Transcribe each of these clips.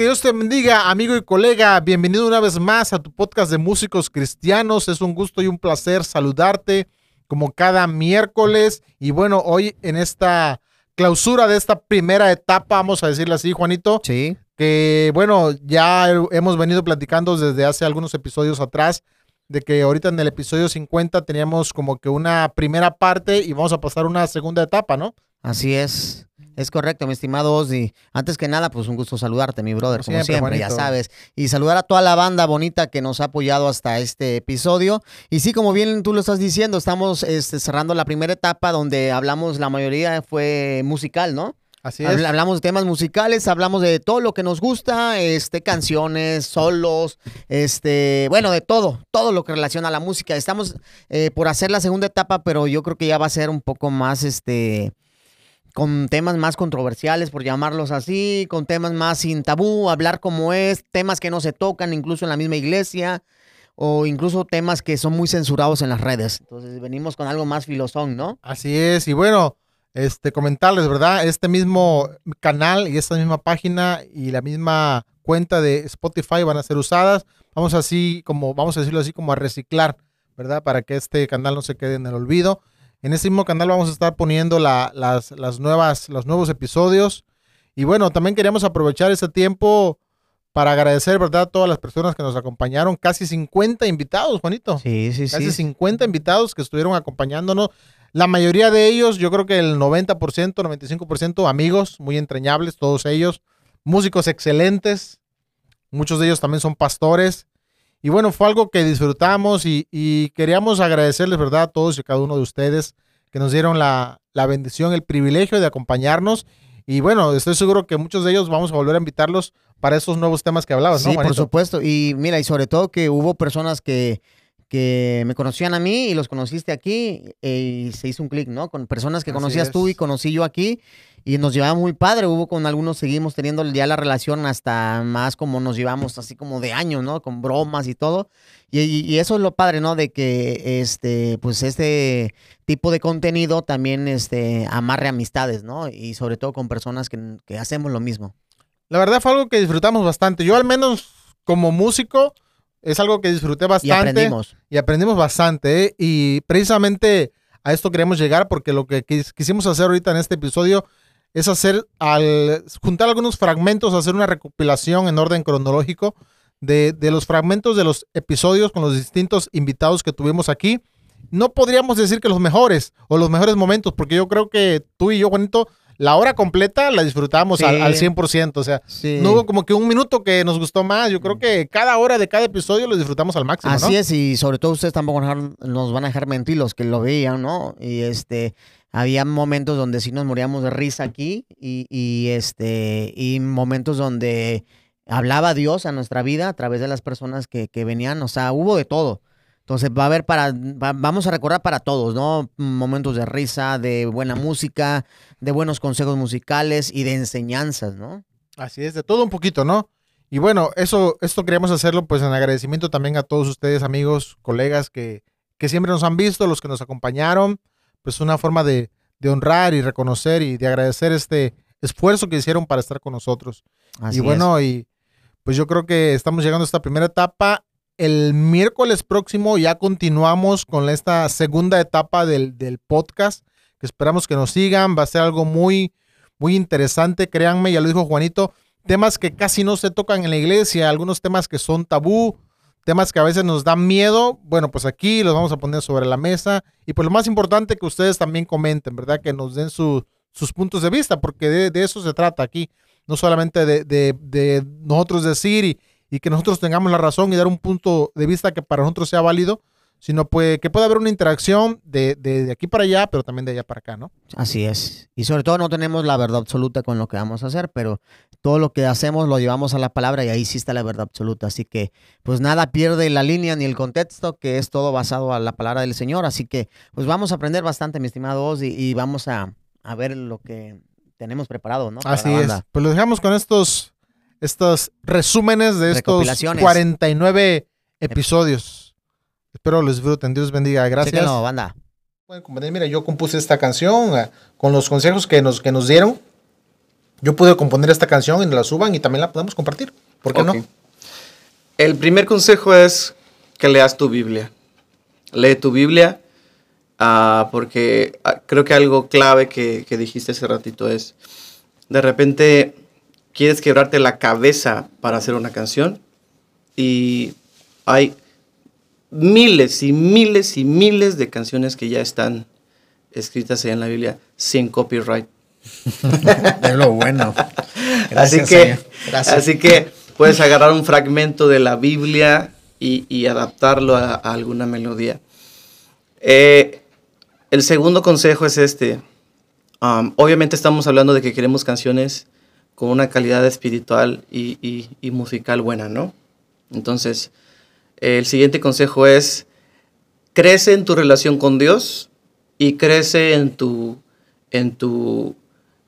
Que Dios te bendiga, amigo y colega. Bienvenido una vez más a tu podcast de músicos cristianos. Es un gusto y un placer saludarte como cada miércoles. Y bueno, hoy en esta clausura de esta primera etapa, vamos a decirle así, Juanito. Sí. Que bueno, ya hemos venido platicando desde hace algunos episodios atrás de que ahorita en el episodio 50 teníamos como que una primera parte y vamos a pasar una segunda etapa, ¿no? Así es. Es correcto, mi estimado Ozzy. Antes que nada, pues un gusto saludarte, mi brother, como siempre, ya sabes. Y saludar a toda la banda bonita que nos ha apoyado hasta este episodio. Y sí, como bien tú lo estás diciendo, estamos este, cerrando la primera etapa donde hablamos, la mayoría fue musical, ¿no? Así es. Hablamos de temas musicales, hablamos de todo lo que nos gusta, este, canciones, solos, este, bueno, de todo, todo lo que relaciona a la música. Estamos eh, por hacer la segunda etapa, pero yo creo que ya va a ser un poco más, este, con temas más controversiales, por llamarlos así, con temas más sin tabú, hablar como es, temas que no se tocan incluso en la misma iglesia, o incluso temas que son muy censurados en las redes. Entonces venimos con algo más filosón, ¿no? Así es, y bueno, este comentarles, ¿verdad? Este mismo canal y esta misma página y la misma cuenta de Spotify van a ser usadas. Vamos así como, vamos a decirlo así como a reciclar, ¿verdad? Para que este canal no se quede en el olvido. En este mismo canal vamos a estar poniendo las, las nuevas, los nuevos episodios. Y bueno, también queríamos aprovechar este tiempo para agradecer, ¿verdad?, a todas las personas que nos acompañaron. Casi 50 invitados, Juanito. Sí, sí, sí. Casi 50 invitados que estuvieron acompañándonos. La mayoría de ellos, yo creo que el 90%, 95% amigos, muy entrañables, todos ellos. Músicos excelentes. Muchos de ellos también son pastores. Y bueno, fue algo que disfrutamos y, queríamos agradecerles, ¿verdad?, a todos y cada uno de ustedes que nos dieron la, bendición, el privilegio de acompañarnos. Y bueno, estoy seguro que muchos de ellos vamos a volver a invitarlos para esos nuevos temas que hablabas, ¿no? Sí, por supuesto. Y mira, y sobre todo que hubo personas que, que me conocían a mí y los conociste aquí eh, y se hizo un clic, ¿no? Con personas que conocías tú y conocí yo aquí y nos llevaba muy padre. Hubo con algunos, seguimos teniendo ya la relación hasta más como nos llevamos, así como de años, ¿no? Con bromas y todo. Y, eso es lo padre, ¿no? De que este, pues este tipo de contenido también este, amarre amistades, ¿no? Y sobre todo con personas que, que hacemos lo mismo. La verdad fue algo que disfrutamos bastante. Yo al menos como músico es algo que disfruté bastante. Y aprendimos. Y aprendimos bastante. ¿eh? Y precisamente a esto queremos llegar porque lo que quisimos hacer ahorita en este episodio es hacer, al juntar algunos fragmentos, hacer una recopilación en orden cronológico de, los fragmentos de los episodios con los distintos invitados que tuvimos aquí. No podríamos decir que los mejores o los mejores momentos, porque yo creo que tú y yo, Juanito, la hora completa la disfrutamos al, 100%. O sea, no hubo como que un minuto que nos gustó más. Yo creo que cada hora de cada episodio lo disfrutamos al máximo. Así es, y sobre todo ustedes tampoco nos van a dejar mentir los que lo veían, ¿no? Y este, había momentos donde sí nos moríamos de risa aquí y, este, y momentos donde hablaba Dios a nuestra vida a través de las personas que, que venían. O sea, hubo de todo. Entonces va a haber para, vamos a recordar para todos, ¿no? Momentos de risa, de buena música, de buenos consejos musicales y de enseñanzas, ¿no? Así es, de todo un poquito, ¿no? Y bueno, eso, esto queríamos hacerlo pues en agradecimiento también a todos ustedes, amigos, colegas que, que siempre nos han visto, los que nos acompañaron, pues una forma de, de honrar y reconocer y de agradecer este esfuerzo que hicieron para estar con nosotros. Así y bueno, y pues yo creo que estamos llegando a esta primera etapa el miércoles próximo ya continuamos con esta segunda etapa del, podcast, que esperamos que nos sigan. Va a ser algo muy, muy interesante, créanme, ya lo dijo Juanito. Temas que casi no se tocan en la iglesia, algunos temas que son tabú, temas que a veces nos dan miedo. Bueno, pues aquí los vamos a poner sobre la mesa. Y pues lo más importante que ustedes también comenten, ¿verdad? Que nos den sus puntos de vista, porque de, eso se trata aquí. No solamente de, de nosotros decir y, y que nosotros tengamos la razón y dar un punto de vista que para nosotros sea válido, sino pues que pueda haber una interacción de, de, aquí para allá, pero también de allá para acá, ¿no? Así es. Y sobre todo no tenemos la verdad absoluta con lo que vamos a hacer, pero todo lo que hacemos lo llevamos a la palabra y ahí sí está la verdad absoluta. Así que pues nada pierde la línea ni el contexto, que es todo basado a la palabra del Señor. Así que pues vamos a aprender bastante, mi estimado Oz, y, vamos a, a, ver lo que tenemos preparado, ¿no? Así es. Pues lo dejamos con estos estos resúmenes de estos 49 episodios. Espero los disfruten. Dios bendiga. Gracias. No, banda. Bueno, mira, yo compuse esta canción eh, con los consejos que nos, que nos dieron. yo pude componer esta canción y la suban y también la podemos compartir. ¿Por qué no? El primer consejo es que leas tu Biblia. Lee tu Biblia uh, porque uh, creo que algo clave que, que dijiste hace ratito es, de repente quieres quebrarte la cabeza para hacer una canción y hay miles y miles y miles de canciones que ya están escritas ahí en la Biblia sin copyright. es lo bueno. así, que, así que puedes agarrar un fragmento de la Biblia y, adaptarlo a, alguna melodía. Eh, el segundo consejo es este. Um, obviamente estamos hablando de que queremos canciones con una calidad espiritual y, y musical buena, ¿no? Entonces, el siguiente consejo es, crece en tu relación con Dios y crece en tu, en tu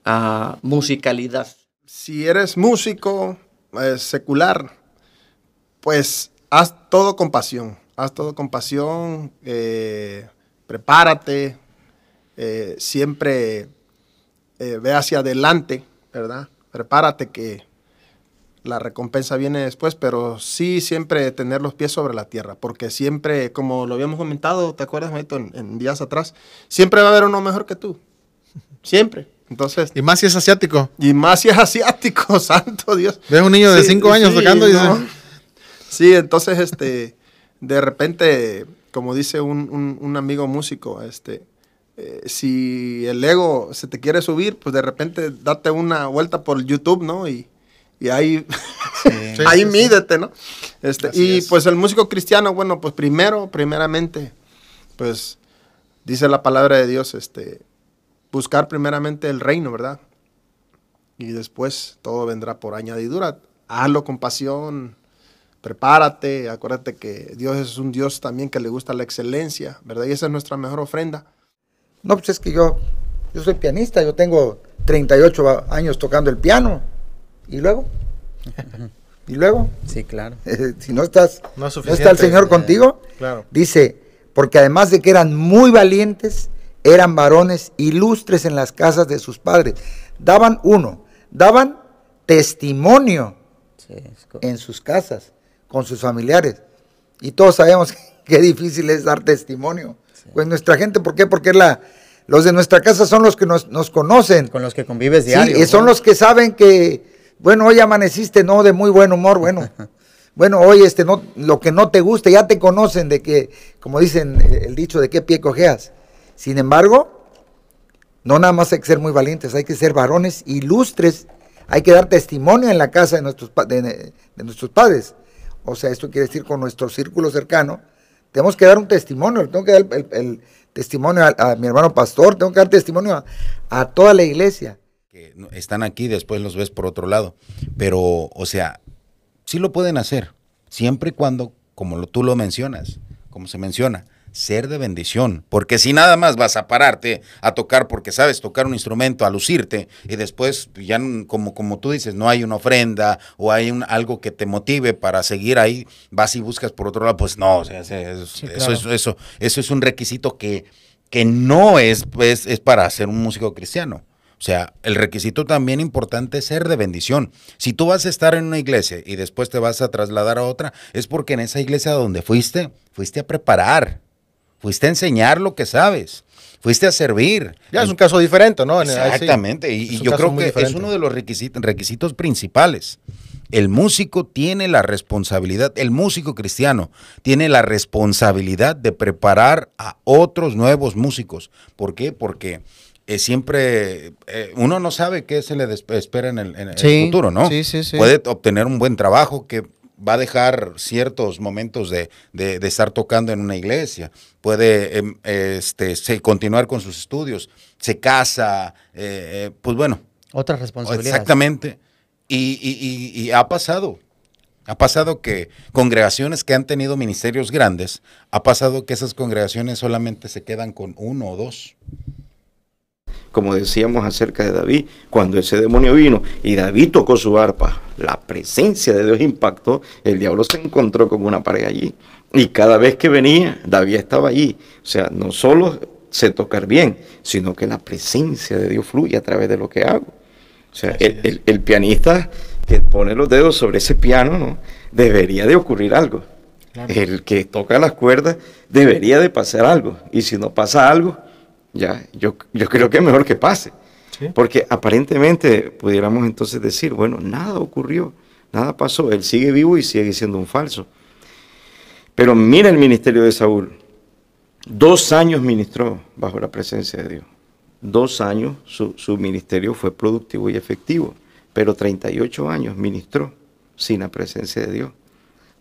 uh, musicalidad. Si eres músico eh, secular, pues haz todo con pasión. Haz todo con pasión. Eh, prepárate. Eh, siempre ve hacia adelante, ¿verdad? Prepárate que la recompensa viene después, pero sí siempre tener los pies sobre la tierra, porque siempre, como lo habíamos comentado, ¿te acuerdas, Maito, en, días atrás? Siempre va a haber uno mejor que tú. Siempre. Entonces, y más si es asiático. Y más si es asiático, santo Dios. Ves un niño de cinco años tocando y Sí, entonces, este, de repente, como dice un, amigo músico, este, eh, si el ego se te quiere subir, pues de repente date una vuelta por YouTube, ¿no? Y, y ahí, ahí mídete, ¿no? Este, y pues el músico cristiano, bueno, pues primero, primeramente, pues dice la palabra de Dios, este, buscar primeramente el reino, ¿verdad? Y después todo vendrá por añadidura. Hazlo con pasión, prepárate, acuérdate que Dios es un Dios también que le gusta la excelencia, ¿verdad? Y esa es nuestra mejor ofrenda. No, pues es que yo, yo soy pianista, yo tengo 38 años tocando el piano. ¿Y luego? ¿Y luego? Sí, claro. si no estás, no, está el Señor contigo, claro. dice, porque además de que eran muy valientes, eran varones ilustres en las casas de sus padres. Daban uno, daban testimonio en sus casas, con sus familiares. Y todos sabemos qué difícil es dar testimonio. Pues nuestra gente, ¿por qué? Porque la, los de nuestra casa son los que nos, conocen. Con los que convives diario. Sí, y son los que saben que bueno, hoy amaneciste, no, de muy buen humor, bueno. Bueno, hoy este, no, lo que no te gusta, ya te conocen de que, como dicen el dicho, de qué pie cojeas. Sin embargo, no nada más hay que ser muy valientes, hay que ser varones ilustres, hay que dar testimonio en la casa de nuestros, de, nuestros padres. O sea, esto quiere decir con nuestro círculo cercano, tenemos que dar un testimonio, tengo que dar el, testimonio a, mi hermano pastor, tengo que dar testimonio a toda la iglesia que están aquí, después los ves por otro lado. Pero, o sea, sí lo pueden hacer, siempre y cuando, como tú lo mencionas, como se menciona, ser de bendición. Porque si nada más vas a pararte a tocar porque sabes tocar un instrumento, a lucirte, y después ya como, como tú dices, no hay una ofrenda o hay un, algo que te motive para seguir ahí, vas y buscas por otro lado, pues no, o sea, eso, eso, eso, eso, es un requisito que, que no es, pues, es para ser un músico cristiano. O sea, el requisito también importante es ser de bendición. Si tú vas a estar en una iglesia y después te vas a trasladar a otra, es porque en esa iglesia donde fuiste, fuiste a preparar, fuiste a enseñar lo que sabes, fuiste a servir. Ya es un caso diferente, ¿no? Exactamente, y, yo creo que es uno de los requisitos, requisitos principales. El músico tiene la responsabilidad, el músico cristiano tiene la responsabilidad de preparar a otros nuevos músicos. ¿Por qué? Porque eh, siempre eh, uno no sabe qué se le espera en el, futuro, ¿no? Sí, sí, sí. Puede obtener un buen trabajo que va a dejar ciertos momentos de, estar tocando en una iglesia, puede em, este, continuar con sus estudios, se casa, eh, pues bueno. Otras responsabilidades. Exactamente. Y, y, ha pasado, ha pasado que congregaciones que han tenido ministerios grandes, ha pasado que esas congregaciones solamente se quedan con uno o dos como decíamos acerca de David, cuando ese demonio vino y David tocó su arpa, la presencia de Dios impactó, el diablo se encontró con una pared allí. Y cada vez que venía, David estaba allí. O sea, no solo sé tocar bien, sino que la presencia de Dios fluye a través de lo que hago. O sea, el, pianista que pone los dedos sobre ese piano, ¿no? Debería de ocurrir algo. El que toca las cuerdas debería de pasar algo. Y si no pasa algo, ya, yo, yo creo que es mejor que pase. Porque aparentemente pudiéramos entonces decir, bueno, nada ocurrió, nada pasó, él sigue vivo y sigue siendo un falso. Pero mira el ministerio de Saúl. Dos años ministró bajo la presencia de Dios. Dos años su, su ministerio fue productivo y efectivo, pero 38 años ministró sin la presencia de Dios.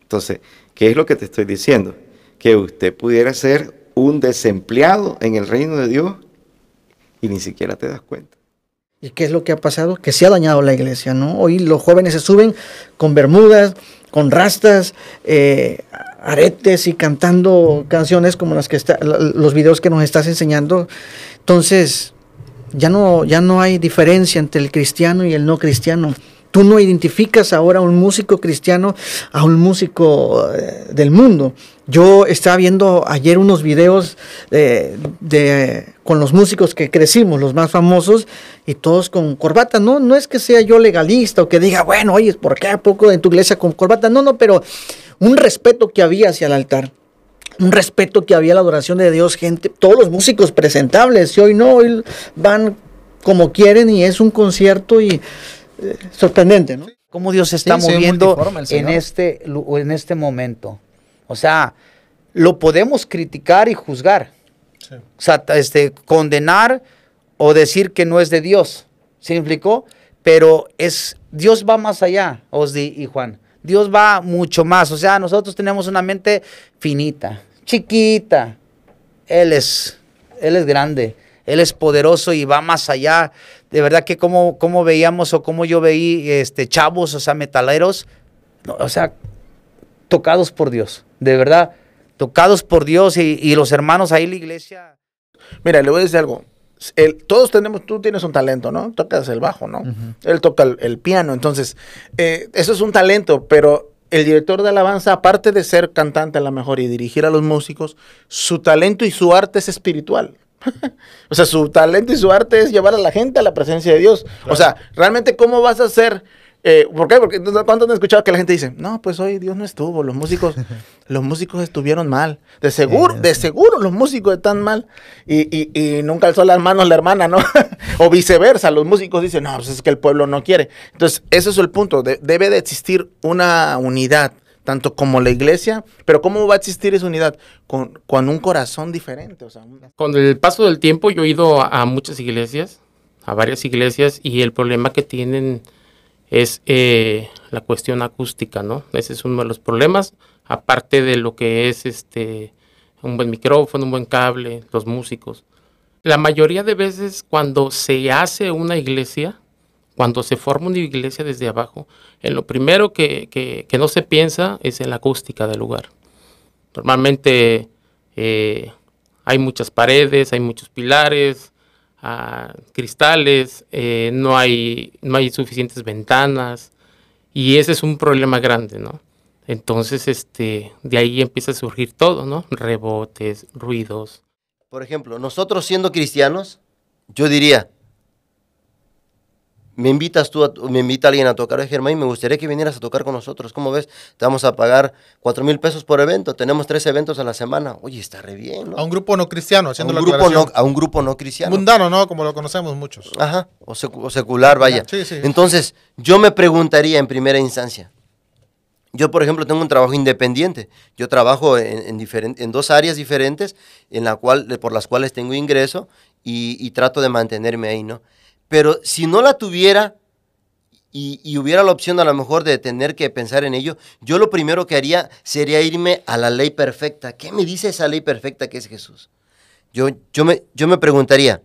Entonces, ¿qué es lo que te estoy diciendo? Que usted pudiera ser un desempleado en el reino de Dios y ni siquiera te das cuenta. ¿Y qué es lo que ha pasado? Que se ha dañado la iglesia, ¿no? Hoy los jóvenes se suben con bermudas, con rastas, eh, aretes y cantando canciones como las que está, los videos que nos estás enseñando. Entonces, ya no, ya no hay diferencia entre el cristiano y el no cristiano. Tú no identificas ahora a un músico cristiano a un músico eh, del mundo. Yo estaba viendo ayer unos videos de, con los músicos que crecimos, los más famosos, y todos con corbata. No, no es que sea yo legalista o que diga, bueno, oye, ¿por qué a poco en tu iglesia con corbata? No, no, pero un respeto que había hacia el altar. Un respeto que había a la adoración de Dios, gente, todos los músicos presentables, y hoy no, hoy van como quieren y es un concierto y sorprendente, ¿no? Cómo Dios se está moviendo en este, en este momento. O sea, lo podemos criticar y juzgar. O sea, este, condenar o decir que no es de Dios. ¿Se implicó? Pero es, Dios va más allá, Osdi y Juan. Dios va mucho más. O sea, nosotros tenemos una mente finita, chiquita. Él es, Él es grande. Él es poderoso y va más allá. De verdad que como, como veíamos o como yo veí este, chavos, o sea, metaleros, o sea, tocados por Dios. De verdad, tocados por Dios y, los hermanos ahí en la iglesia. Mira, le voy a decir algo. todos tenemos, tú tienes un talento, ¿no? Tocas el bajo, ¿no? Él toca el, piano, entonces, eh, eso es un talento, pero el director de alabanza, aparte de ser cantante a lo mejor y dirigir a los músicos, su talento y su arte es espiritual. o sea, su talento y su arte es llevar a la gente a la presencia de Dios. O sea, realmente, ¿cómo vas a hacer? Eh, ¿Por qué? Porque ¿cuántos han escuchado que la gente dice, no, pues hoy Dios no estuvo, los músicos, los músicos estuvieron mal. De seguro, de seguro los músicos están mal. Y, y, nunca alzó las manos la hermana, ¿no? o viceversa, los músicos dicen, no, pues es que el pueblo no quiere. Entonces, ese es el punto, debe de existir una unidad tanto como la iglesia, pero ¿cómo va a existir esa unidad? Con, un corazón diferente. O Con el paso del tiempo yo he ido a, muchas iglesias, a varias iglesias, y el problema que tienen es eh, la cuestión acústica, ¿no? Ese es uno de los problemas, aparte de lo que es este un buen micrófono, un buen cable, los músicos. La mayoría de veces cuando se hace una iglesia, cuando se forma una iglesia desde abajo, en lo primero que, no se piensa es en la acústica del lugar. Normalmente eh, hay muchas paredes, hay muchos pilares, ah, cristales, eh, no, hay, no hay suficientes ventanas y ese es un problema grande, ¿no? Entonces, este, de ahí empieza a surgir todo, ¿no? Rebotes, ruidos. Por ejemplo, nosotros siendo cristianos, yo diría, me invitas tú, me invita alguien a tocar, Germán, me gustaría que vinieras a tocar con nosotros. ¿Cómo ves? Te vamos a pagar cuatro mil pesos por evento. Tenemos tres eventos a la semana. Oye, está re bien, ¿no? A un grupo no cristiano, haciendo a un grupo no, A un grupo no cristiano. Mundano, ¿no? Como lo conocemos muchos. Ajá, o, secular, vaya. Sí, sí. Entonces, yo me preguntaría en primera instancia. Yo, por ejemplo, tengo un trabajo independiente. Yo trabajo en, en dos áreas diferentes en la cual, por las cuales tengo ingreso y, y trato de mantenerme ahí, ¿no? Pero si no la tuviera y, hubiera la opción a lo mejor de tener que pensar en ello, yo lo primero que haría sería irme a la ley perfecta. ¿Qué me dice esa ley perfecta que es Jesús? Yo, yo, me, yo me preguntaría,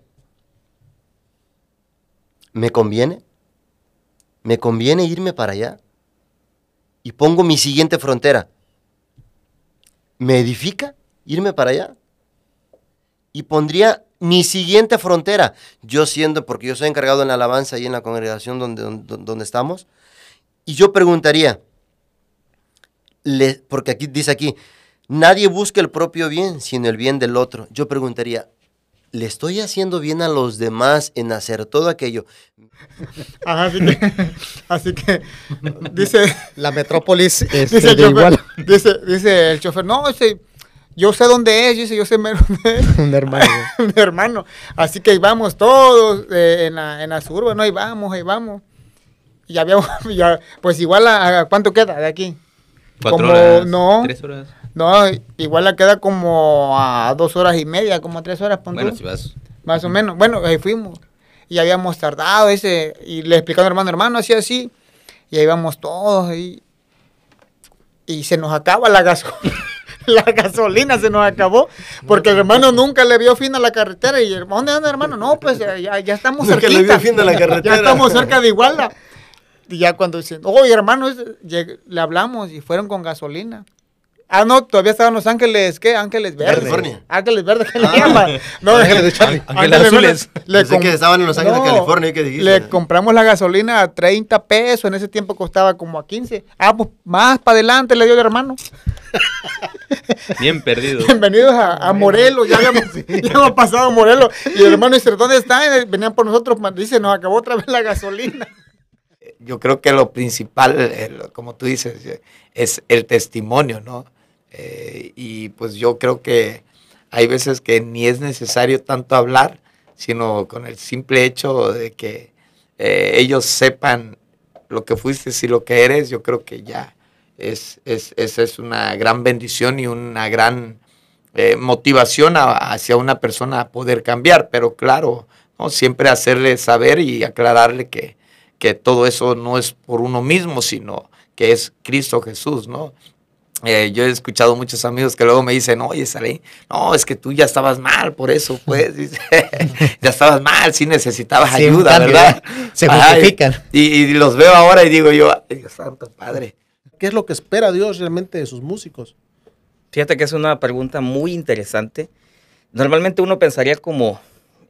¿me conviene? ¿Me conviene irme para allá? Y pongo mi siguiente frontera. ¿Me edifica irme para allá? Y pondría mi siguiente frontera, yo siendo, porque yo soy encargado en la alabanza y en la congregación donde, donde, estamos, y yo preguntaría, porque aquí dice aquí, nadie busca el propio bien, sino el bien del otro. Yo preguntaría, le estoy haciendo bien a los demás en hacer todo aquello. Ajá, así que, así que dice la metrópolis dice, este, el chofer, dice, dice, el chofer, no, ese, yo sé dónde es, dice, yo sé un hermano. un hermano. Así que ahí vamos todos eh, en, la, en la ¿no? Ahí vamos, ahí vamos. Y habíamos, ya, pues igual, a, ¿cuánto queda de aquí? Cuatro horas, no, tres horas. No, igual la queda como a dos horas y media, como a tres horas. Bueno, si vas. Más o menos. Bueno, ahí fuimos. Y habíamos tardado ese. Y le explicando hermano, hermano, así, así. Y ahí vamos todos. Y, y se nos acaba la gasolina. La gasolina se nos acabó. Porque el hermano nunca le vio fin a la carretera. Y ¿dónde anda, hermano? No, pues ya, ya estamos cerca. Ya estamos cerca de Iguala. Y ya cuando dicen, oye, hermano, le hablamos y fueron con gasolina. Ah, no, todavía estaban Los Ángeles, ¿qué? Ángeles Verdes. California. Ángeles Verdes, ¿qué le ah. llaman? No, Ángeles de Charlie. Ángeles, Azules. Le que estaban en Los Ángeles, California, ¿qué dijiste? Le compramos la gasolina a 30 pesos, en ese tiempo costaba como a 15. Ah, pues más para adelante le dio el hermano. Bien perdido. Bienvenidos a, Morelos, ya habíamos, ya hemos pasado a Morelos. Y el hermano dice, ¿dónde están? Venían por nosotros, dice, nos acabó otra vez la gasolina yo creo que lo principal, como tú dices, es el testimonio, ¿no? Eh, y pues yo creo que hay veces que ni es necesario tanto hablar, sino con el simple hecho de que eh, ellos sepan lo que fuiste y lo que eres, yo creo que ya es, es, es una gran bendición y una gran eh, motivación hacia una persona a poder cambiar, pero claro, siempre hacerle saber y aclararle que, que todo eso no es por uno mismo, sino que es Cristo Jesús, ¿no? Eh, yo he escuchado muchos amigos que luego me dicen, oye, Salé, no, es que tú ya estabas mal, por eso, pues, ya estabas mal, sí necesitabas ayuda, ¿verdad? Se justifican. y, los veo ahora y digo yo, Dios santo, Padre. ¿Qué es lo que espera Dios realmente de sus músicos? Fíjate que es una pregunta muy interesante. Normalmente uno pensaría como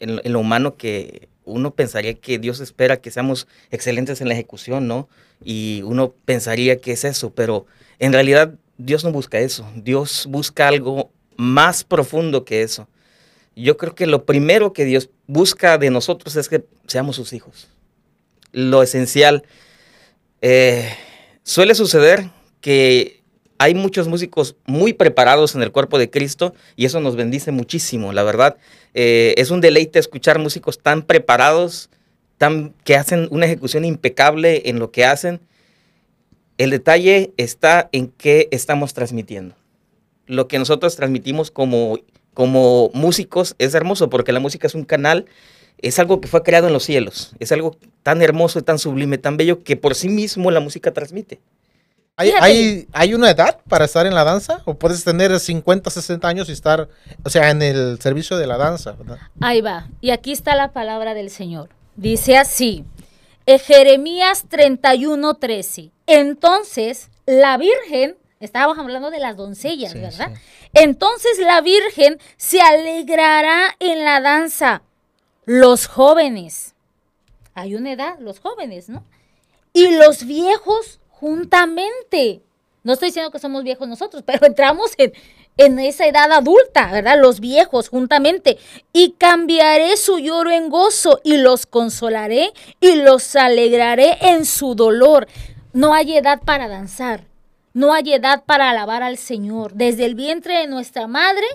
en, en lo humano que uno pensaría que Dios espera que seamos excelentes en la ejecución, ¿no? Y uno pensaría que es eso, pero en realidad Dios no busca eso. Dios busca algo más profundo que eso. Yo creo que lo primero que Dios busca de nosotros es que seamos sus hijos. Lo esencial. Eh, suele suceder que hay muchos músicos muy preparados en el cuerpo de Cristo y eso nos bendice muchísimo, la verdad. Eh, es un deleite escuchar músicos tan preparados, tan, que hacen una ejecución impecable en lo que hacen el detalle está en qué estamos transmitiendo. Lo que nosotros transmitimos como, como músicos es hermoso porque la música es un canal, es algo que fue creado en los cielos, es algo tan hermoso, tan sublime, tan bello que por sí mismo la música transmite. ¿Hay, hay, una edad para estar en la danza? ¿O puedes tener 50, 60 años y estar, o sea, en el servicio de la danza? Ahí va. Y aquí está la palabra del Señor. Dice así, eh, Jeremías 31, 13. Entonces, la Virgen, estábamos hablando de las doncellas, ¿verdad? Entonces la Virgen se alegrará en la danza. Los jóvenes, hay una edad, los jóvenes, ¿no? Y los viejos juntamente. No estoy diciendo que somos viejos nosotros, pero entramos en, en esa edad adulta, ¿verdad? Los viejos juntamente. Y cambiaré su lloro en gozo y los consolaré y los alegraré en su dolor. No hay edad para danzar, no hay edad para alabar al Señor. Desde el vientre de nuestra madre,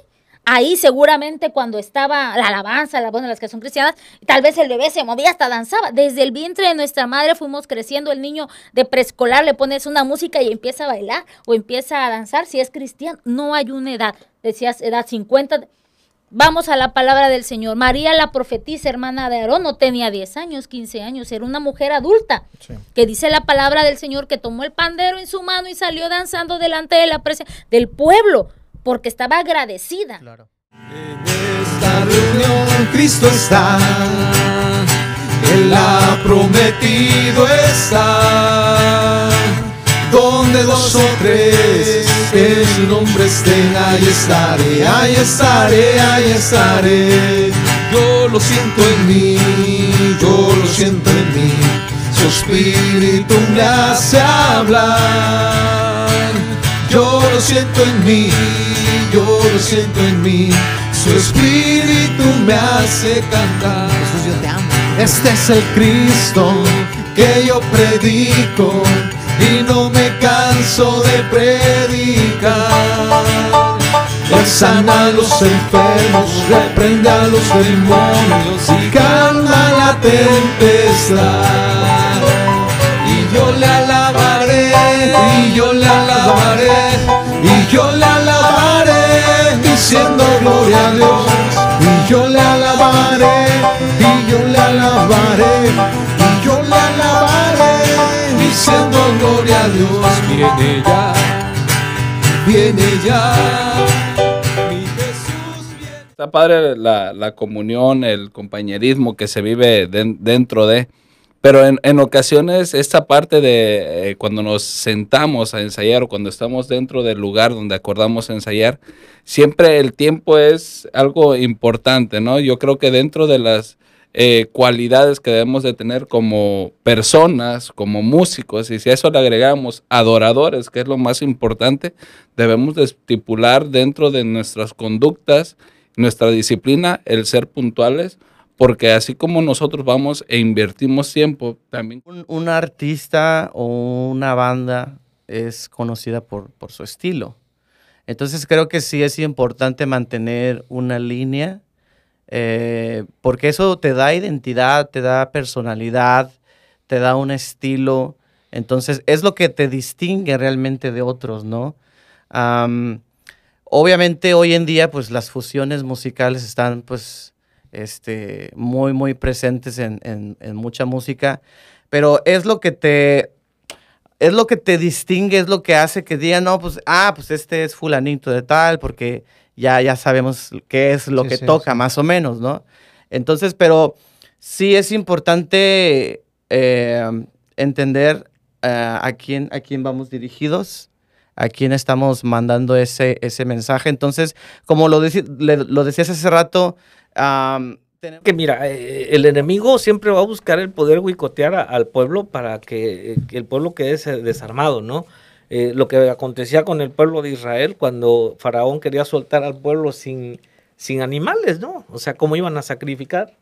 ahí seguramente cuando estaba la alabanza, la voz de las que son cristianas, tal vez el bebé se movía hasta danzaba. Desde el vientre de nuestra madre fuimos creciendo, el niño de preescolar le pones una música y empieza a bailar o empieza a danzar si es cristiano. No hay una edad, decías edad 50 Vamos a la palabra del Señor. María la profetisa, hermana de Aarón, no tenía 10 años, 15 años, era una mujer adulta, que dice la palabra del Señor que tomó el pandero en su mano y salió danzando delante de la presencia del pueblo, porque estaba agradecida. Claro. En esta reunión Cristo está, Él ha prometido está, donde dos o tres que su nombre estén, ahí estaré, ahí estaré, ahí estaré. Yo lo siento en mí, yo lo siento en mí, su espíritu me hace hablar. Yo lo siento en mí, yo lo siento en mí, su espíritu me hace cantar. Jesús, yo te amo. Este es el Cristo que yo predico y no me canso de predicar. Él sana a los enfermos, reprende a los demonios y calma la tempestad. Gloria a Dios. Y yo le alabaré, y yo le alabaré, y yo le alabaré, diciendo gloria a Dios. Viene ya, viene ya. Está padre la, la comunión, el compañerismo que se vive den- dentro de... Pero en, en ocasiones esta parte de eh, cuando nos sentamos a ensayar o cuando estamos dentro del lugar donde acordamos ensayar, siempre el tiempo es algo importante, ¿no? Yo creo que dentro de las eh, cualidades que debemos de tener como personas, como músicos, y si a eso le agregamos adoradores, que es lo más importante, debemos de estipular dentro de nuestras conductas, nuestra disciplina, el ser puntuales, porque así como nosotros vamos e invertimos tiempo, también... Un, artista o una banda es conocida por, por su estilo. Entonces creo que sí es importante mantener una línea, eh, porque eso te da identidad, te da personalidad, te da un estilo. Entonces es lo que te distingue realmente de otros, ¿no? Am, obviamente hoy en día pues las fusiones musicales están pues este, muy, muy presentes en, en- en mucha música, pero es lo que te, es lo que te distingue, es lo que hace que digan, no, pues, ah, pues este es fulanito de tal, porque ya, ya sabemos qué es lo Sí, que sí, toca, sí. más o menos, ¿no? Entonces, pero sí es importante eh, entender eh, a, quién, a quién vamos dirigidos, a quién estamos mandando ese, ese mensaje. Entonces, como lo, le- lo decías hace rato, que mira, eh, el enemigo siempre va a buscar el poder boicotear a- al pueblo para que, que el pueblo quede desarmado, ¿no? Eh, lo que acontecía con el pueblo de Israel cuando Faraón quería soltar al pueblo sin, sin animales, ¿no? O sea, cómo iban a sacrificar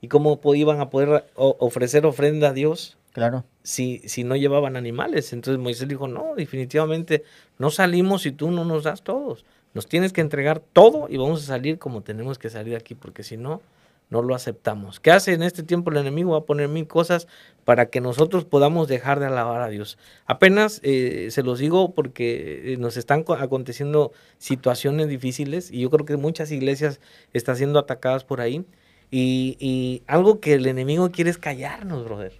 y cómo iban a poder ofrecer ofrenda a Dios Claro. si, si no llevaban animales. Entonces Moisés dijo, no, definitivamente no salimos si tú no nos das todos. Nos tienes que entregar todo y vamos a salir como tenemos que salir aquí, porque si no, no lo aceptamos. ¿Qué hace en este tiempo el enemigo? Va a poner mil cosas para que nosotros podamos dejar de alabar a Dios. Apenas eh, se los digo porque eh, nos están co- aconteciendo situaciones difíciles y yo creo que muchas iglesias están siendo atacadas por ahí. Y, algo que el enemigo quiere es callarnos, brother.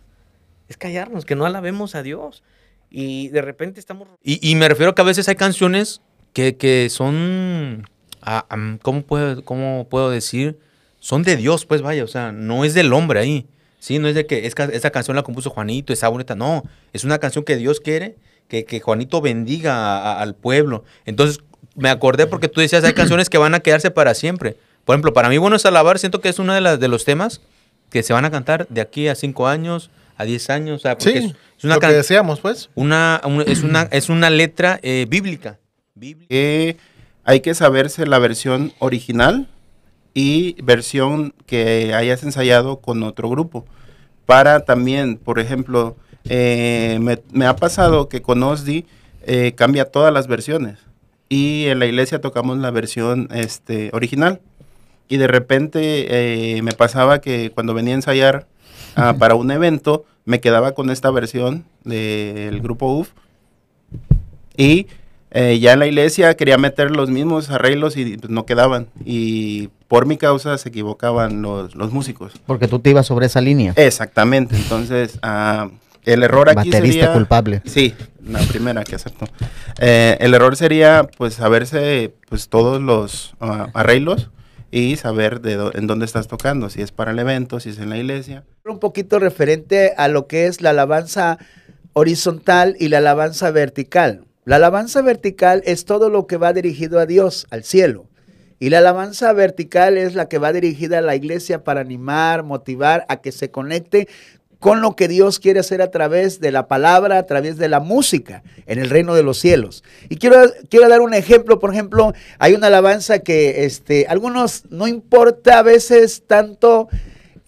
Es callarnos, que no alabemos a Dios. Y de repente estamos... Y, y me refiero que a veces hay canciones que, que son, ah, ¿cómo, puedo, ¿cómo puedo decir? Son de Dios, pues vaya, o sea, no es del hombre ahí. Sí, no es de que es ca- esta canción la compuso Juanito, está bonita, no, es una canción que Dios quiere que, que Juanito bendiga a- a- al pueblo. Entonces, me acordé porque tú decías, hay canciones que van a quedarse para siempre. Por ejemplo, para mí, Bueno es Alabar, siento que es uno de, las, de los temas que se van a cantar de aquí a cinco años, a 10 años. O sea, Sí, es, es una lo que deseamos, pues. Una, un- es, una, es una letra eh, bíblica. Hay que saberse la versión original y versión que hayas ensayado con otro grupo. Para también, por ejemplo, eh, me, me ha pasado que con Osdi eh, cambia todas las versiones. Y en la iglesia tocamos la versión este, original. Y de repente eh, me pasaba que cuando venía a ensayar ah, para un evento, me quedaba con esta versión del grupo UF. Y eh, ya en la iglesia quería meter los mismos arreglos y pues, no quedaban. Y por mi causa se equivocaban los, los músicos. Porque tú te ibas sobre esa línea. Exactamente. Entonces, ah, el error aquí Baterista sería... culpable. Sí, la primera que aceptó. Eh, el error sería, pues, saberse, pues, todos los ah, arreglos y saber de en dónde estás tocando, si es para el evento, si es en la iglesia. un poquito referente a lo que es la alabanza horizontal y la alabanza vertical. La alabanza vertical es todo lo que va dirigido a Dios, al cielo. Y la alabanza vertical es la que va dirigida a la iglesia para animar, motivar a que se conecte con lo que Dios quiere hacer a través de la palabra, a través de la música en el reino de los cielos. Y quiero, quiero dar un ejemplo, por ejemplo, hay una alabanza que este, algunos no importa a veces tanto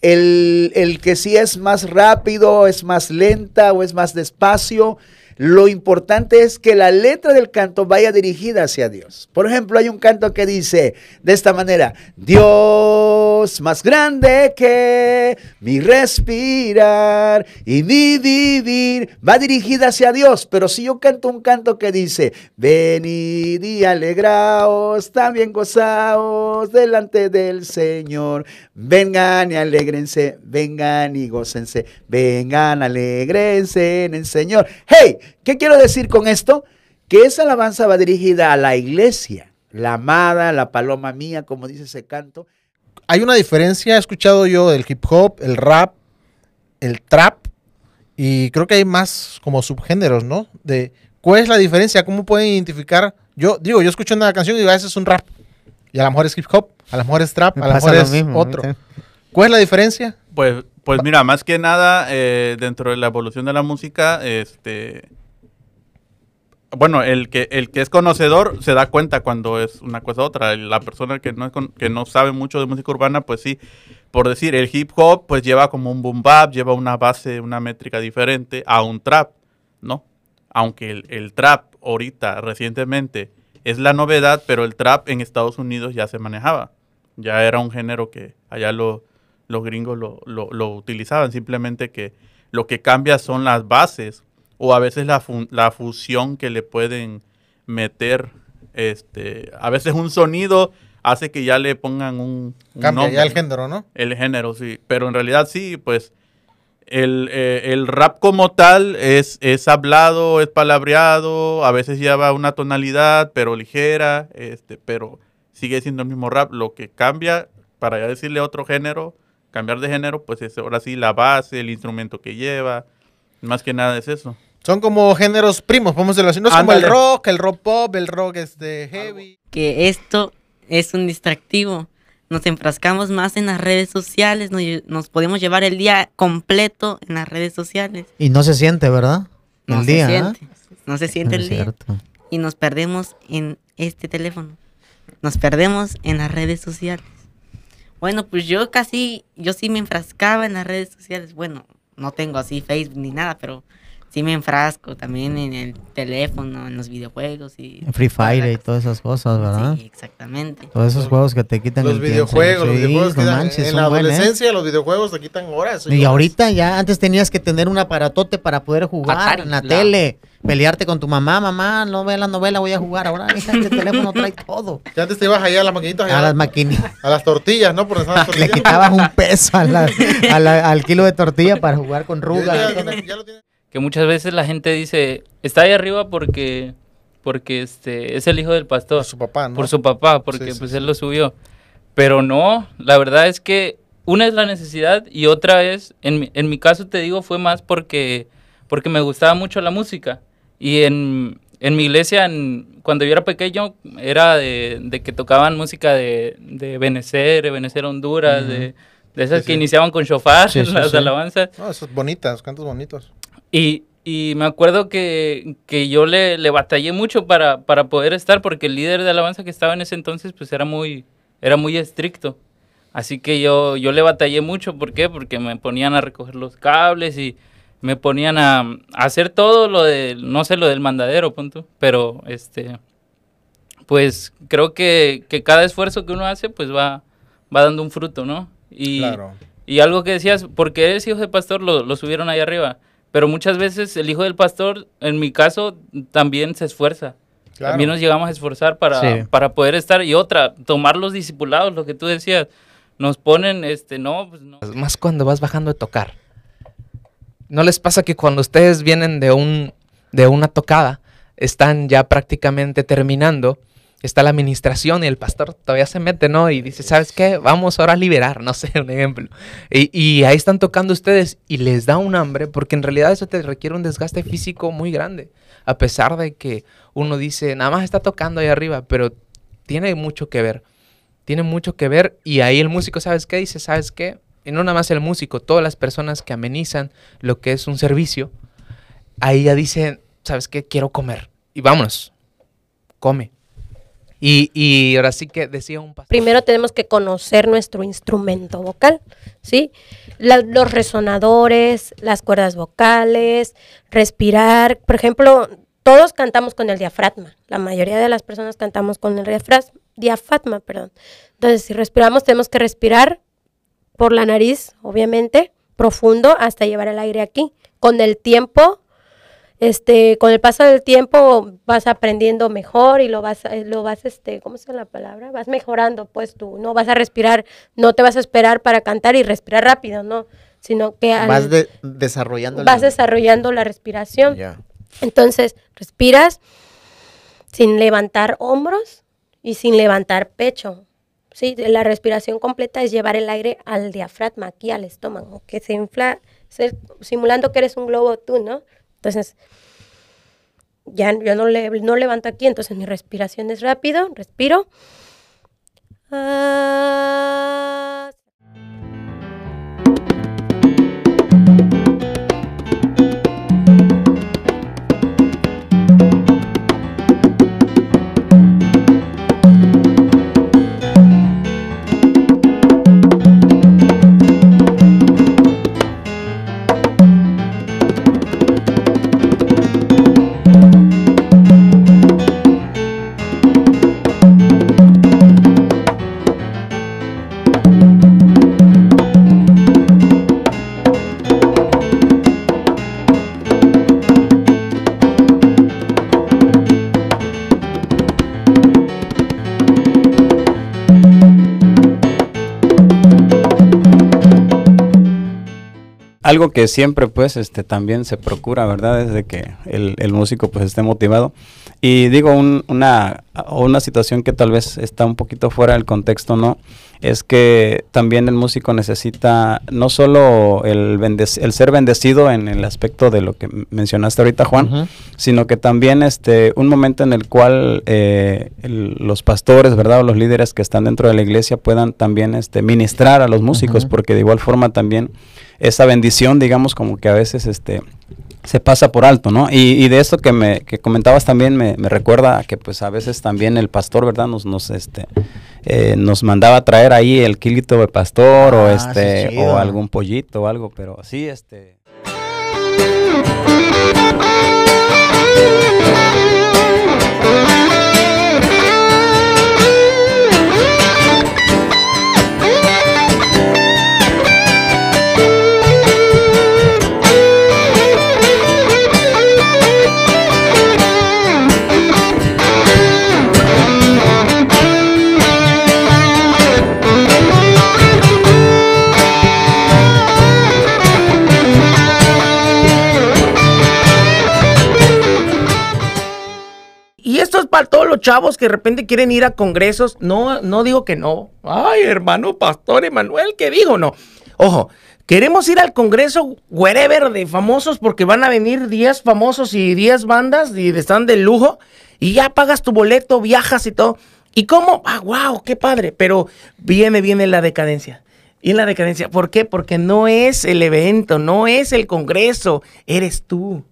el, el que si es más rápido, es más lenta o es más despacio. Lo importante es que la letra del canto vaya dirigida hacia Dios. Por ejemplo, hay un canto que dice de esta manera, Dios más grande que mi respirar y mi vivir, va dirigida hacia Dios. Pero si yo canto un canto que dice, venid y alegraos, también gozaos delante del Señor, vengan y alegrense, vengan y gócense, vengan, alegrense en el Señor. ¡Hey! ¿Qué quiero decir con esto? Que esa alabanza va dirigida a la iglesia, la amada, la paloma mía, como dice ese canto. Hay una diferencia, he escuchado yo del hip hop, el rap, el trap, y creo que hay más como subgéneros, ¿no? De cuál es la diferencia, cómo pueden identificar. Yo digo, yo escucho una canción y digo, ah, ese es un rap, y a lo mejor es hip hop, a lo mejor es trap, a lo mejor es otro. ¿Cuál es la diferencia? Pues, pues mira, más que nada, eh, dentro de la evolución de la música, este bueno, el que, el que es conocedor se da cuenta cuando es una cosa u otra. La persona que no, es que no sabe mucho de música urbana, pues sí, por decir, el hip hop pues lleva como un boom bap, lleva una base, una métrica diferente a un trap, ¿no? Aunque el, trap ahorita, recientemente, es la novedad, pero el trap en Estados Unidos ya se manejaba. Ya era un género que allá los gringos lo, lo utilizaban. Simplemente que lo que cambia son las bases o a veces la, la fusión que le pueden meter, este, a veces un sonido hace que ya le pongan un, Cambia ya el género, ¿no? El género, sí, pero en realidad sí, pues el, eh, el, rap como tal es, es hablado, es palabreado, a veces lleva una tonalidad, pero ligera, este, pero sigue siendo el mismo rap. Lo que cambia, para ya decirle otro género, cambiar de género, pues es ahora sí la base, el instrumento que lleva, más que nada es eso. Son como géneros primos, podemos decirlo así. No es como el rock, el rock pop, el rock este heavy. Que esto es un distractivo. Nos enfrascamos más en las redes sociales, nos, podemos llevar el día completo en las redes sociales. Y no se siente, ¿verdad? No el se día. Siente, No se siente el día. Y nos perdemos en este teléfono. Nos perdemos en las redes sociales. Bueno, pues yo casi, yo sí me enfrascaba en las redes sociales. Bueno, no tengo así Facebook ni nada, pero sí me enfrasco también en el teléfono, en los videojuegos y... Free Fire y todas esas cosas, ¿verdad? Sí, exactamente. Todos esos juegos que te quitan los el videojuegos, Los videojuegos, que manches, en la ¿eh? adolescencia los videojuegos te quitan horas. Y, ahorita ya, antes tenías que tener un aparatote para poder jugar en la, tele. Pelearte con tu mamá, mamá, no ve la novela, voy a jugar. Ahora el teléfono trae todo. Que antes te ibas allá a las maquinitas. A las maquinitas. A las tortillas, ¿no? Por Le quitabas un peso al kilo de tortilla para jugar con rugas. Ya, lo que muchas veces la gente dice, está ahí arriba porque porque este es el hijo del pastor. Por su papá, ¿no? Por su papá, porque pues él lo subió. Pero no, la verdad es que una es la necesidad y otra es, en mi, en mi caso te digo, fue más porque, porque me gustaba mucho la música. Y en, en mi iglesia, cuando yo era pequeño, era de, que tocaban música de, de Benecer, de Benecer Honduras, de, de, esas que iniciaban con shofar, las alabanzas. No, esas bonitas, cantos bonitos. Y, y me acuerdo que, que yo le, le, batallé mucho para, para poder estar, porque el líder de alabanza que estaba en ese entonces, pues era muy, era muy estricto. Así que yo, yo le batallé mucho, ¿por qué? Porque me ponían a recoger los cables y me ponían a, hacer todo lo de, no sé, lo del mandadero, punto. Pero, este, pues creo que, que cada esfuerzo que uno hace, pues va, va dando un fruto, ¿no? Y, claro. y algo que decías, porque eres hijo de pastor, lo, lo subieron ahí arriba. Pero muchas veces el hijo del pastor, en mi caso, también se esfuerza. También nos llegamos a esforzar para, para poder estar. Y otra, tomar los discipulados, lo que tú decías. Nos ponen, este, no, pues no. Más cuando vas bajando de tocar. ¿No les pasa que cuando ustedes vienen de, un, de una tocada, están ya prácticamente terminando está la administración y el pastor todavía se mete, ¿no? Y dice, ¿sabes qué? Vamos ahora a liberar, no sé, un ejemplo. Y, ahí están tocando ustedes y les da un hambre, porque en realidad eso te requiere un desgaste físico muy grande. A pesar de que uno dice, nada más está tocando ahí arriba, pero tiene mucho que ver. Tiene mucho que ver y ahí el músico, ¿sabes qué? Dice, ¿sabes qué? y no nada más el músico, todas las personas que amenizan lo que es un servicio, ahí ya dicen, ¿sabes qué? Quiero comer. Y vámonos, come. Y, y ahora sí que decía un pastor. Primero tenemos que conocer nuestro instrumento vocal, ¿sí? los resonadores, las cuerdas vocales, respirar. Por ejemplo, todos cantamos con el diafragma. La mayoría de las personas cantamos con el diafragma, diafragma, perdón. Entonces, si respiramos, tenemos que respirar por la nariz, obviamente, profundo, hasta llevar el aire aquí. Con el tiempo este, con el paso del tiempo vas aprendiendo mejor y lo vas, eh, lo vas, este, ¿cómo se la palabra? Vas mejorando, pues tú, no vas a respirar, no te vas a esperar para cantar y respirar rápido, no, sino que vas desarrollando vas desarrollando la respiración. Entonces respiras sin levantar hombros y sin levantar pecho. Sí, la respiración completa es llevar el aire al diafragma, aquí al estómago, que se infla, simulando que eres un globo tú, ¿no? Entonces, ya yo no, le, no levanto aquí, entonces mi respiración es rápido, respiro. Ah, algo que siempre pues este también se procura, ¿verdad? Es de que el, músico pues esté motivado. Y digo, una, una situación que tal vez está un poquito fuera del contexto, ¿no? Es que también el músico necesita no solo el, el ser bendecido en el aspecto de lo que mencionaste ahorita, Juan, sino que también este, un momento en el cual eh, los pastores, ¿verdad? O los líderes que están dentro de la iglesia puedan también este, ministrar a los músicos, porque de igual forma también esa bendición, digamos, como que a veces este se pasa por alto, ¿no? Y, de esto que me que comentabas también me, recuerda que pues a veces también el pastor, ¿verdad? Nos, nos este eh, nos mandaba a traer ahí el kilito de pastor o ah, este o algún pollito o algo, pero sí este chavos que de repente quieren ir a congresos. No, no digo que no. Ay, hermano pastor Emanuel, ¿qué digo? No. Ojo, queremos ir al congreso wherever de famosos porque van a venir 10 famosos y 10 bandas y están de lujo y ya pagas tu boleto, viajas y todo. ¿Y cómo? Ah, wow, qué padre. Pero viene, viene la decadencia. Y la decadencia, ¿por qué? Porque no es el evento, no es el congreso, eres tú.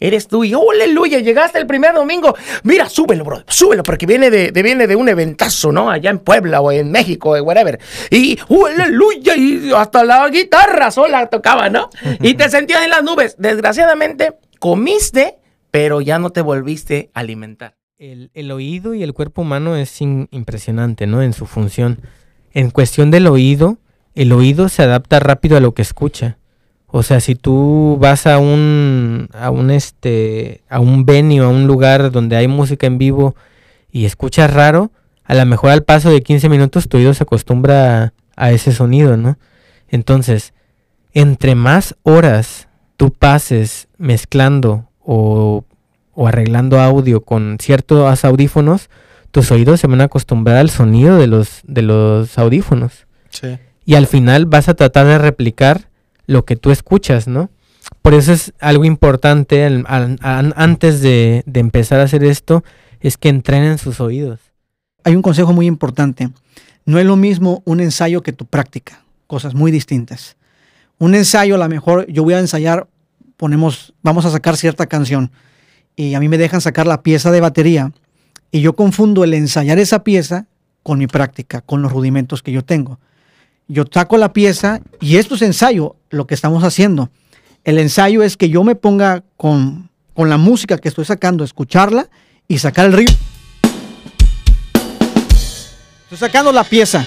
Eres tú y ¡oh, aleluya, llegaste el primer domingo. Mira, súbelo, bro, súbelo, porque viene de, viene de un eventazo, ¿no? Allá en Puebla o en México, o whatever. Y ¡oh, aleluya, y hasta la guitarra sola tocaba, ¿no? Y te sentías en las nubes. Desgraciadamente, comiste, pero ya no te volviste a alimentar. El, oído y el cuerpo humano es impresionante, ¿no? En su función. En cuestión del oído, el oído se adapta rápido a lo que escucha. O sea, si tú vas a un, a un, este, a un venue, a un lugar donde hay música en vivo y escuchas raro, a lo mejor al paso de 15 minutos tu oído se acostumbra a, ese sonido, ¿no? Entonces, entre más horas tú pases mezclando o, o arreglando audio con ciertos audífonos, tus oídos se van a acostumbrar al sonido de los, de los audífonos. Sí. Y al final vas a tratar de replicar lo que tú escuchas, ¿no? Por eso es algo importante antes de, empezar a hacer esto, es que entrenen sus oídos. Hay un consejo muy importante. No es lo mismo un ensayo que tu práctica. cosas muy distintas. Un ensayo, a lo mejor yo voy a ensayar, ponemos, vamos a sacar cierta canción y a mí me dejan sacar la pieza de batería y yo confundo el ensayar esa pieza con mi práctica, con los rudimentos que yo tengo. Yo saco la pieza y esto es ensayo, lo que estamos haciendo. El ensayo es que yo me ponga con, con la música que estoy sacando, escucharla y sacar el ritmo. Estoy sacando la pieza.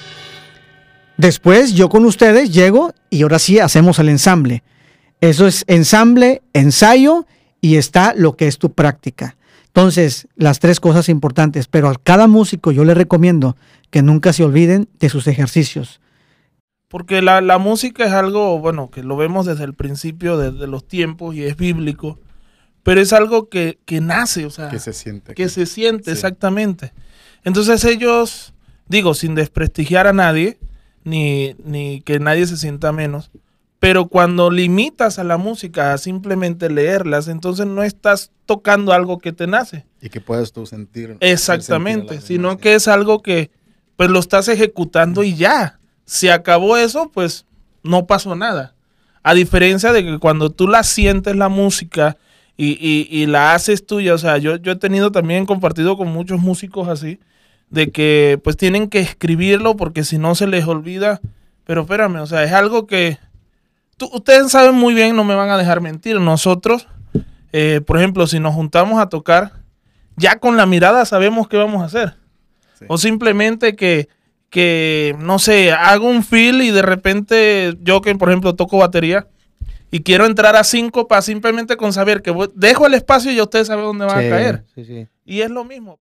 Después yo con ustedes llego y ahora sí hacemos el ensamble. Eso es ensamble, ensayo y está lo que es tu práctica. Entonces, las tres cosas importantes, pero a cada músico yo le recomiendo que nunca se olviden de sus ejercicios. Porque la, la música es algo, bueno, que lo vemos desde el principio, desde los tiempos y es bíblico, pero es algo que, que nace, o sea, Que se siente. que se siente exactamente. Entonces ellos, digo, sin desprestigiar a nadie, ni, ni que nadie se sienta menos, pero cuando limitas a la música a simplemente leerlas, entonces no estás tocando algo que te nace. Y que puedes tú sentir. Exactamente, sino que es algo que pues lo estás ejecutando y ya. Si acabó eso, pues no pasó nada. A diferencia de que cuando tú la sientes la música y, y- y la haces tuya, o sea, yo, yo he tenido también compartido con muchos músicos así, de que pues tienen que escribirlo porque si no se les olvida. Pero espérame, o sea, es algo que tú- ustedes saben muy bien, no me van a dejar mentir. Nosotros, eh, por ejemplo, si nos juntamos a tocar, ya con la mirada sabemos qué vamos a hacer. O simplemente que, que, no sé, hago un feel y de repente yo que, por ejemplo, toco batería y quiero entrar a cinco para simplemente con saber que voy- dejo el espacio y ya ustedes saben dónde van Sí, a caer. sí, sí. Y es lo mismo.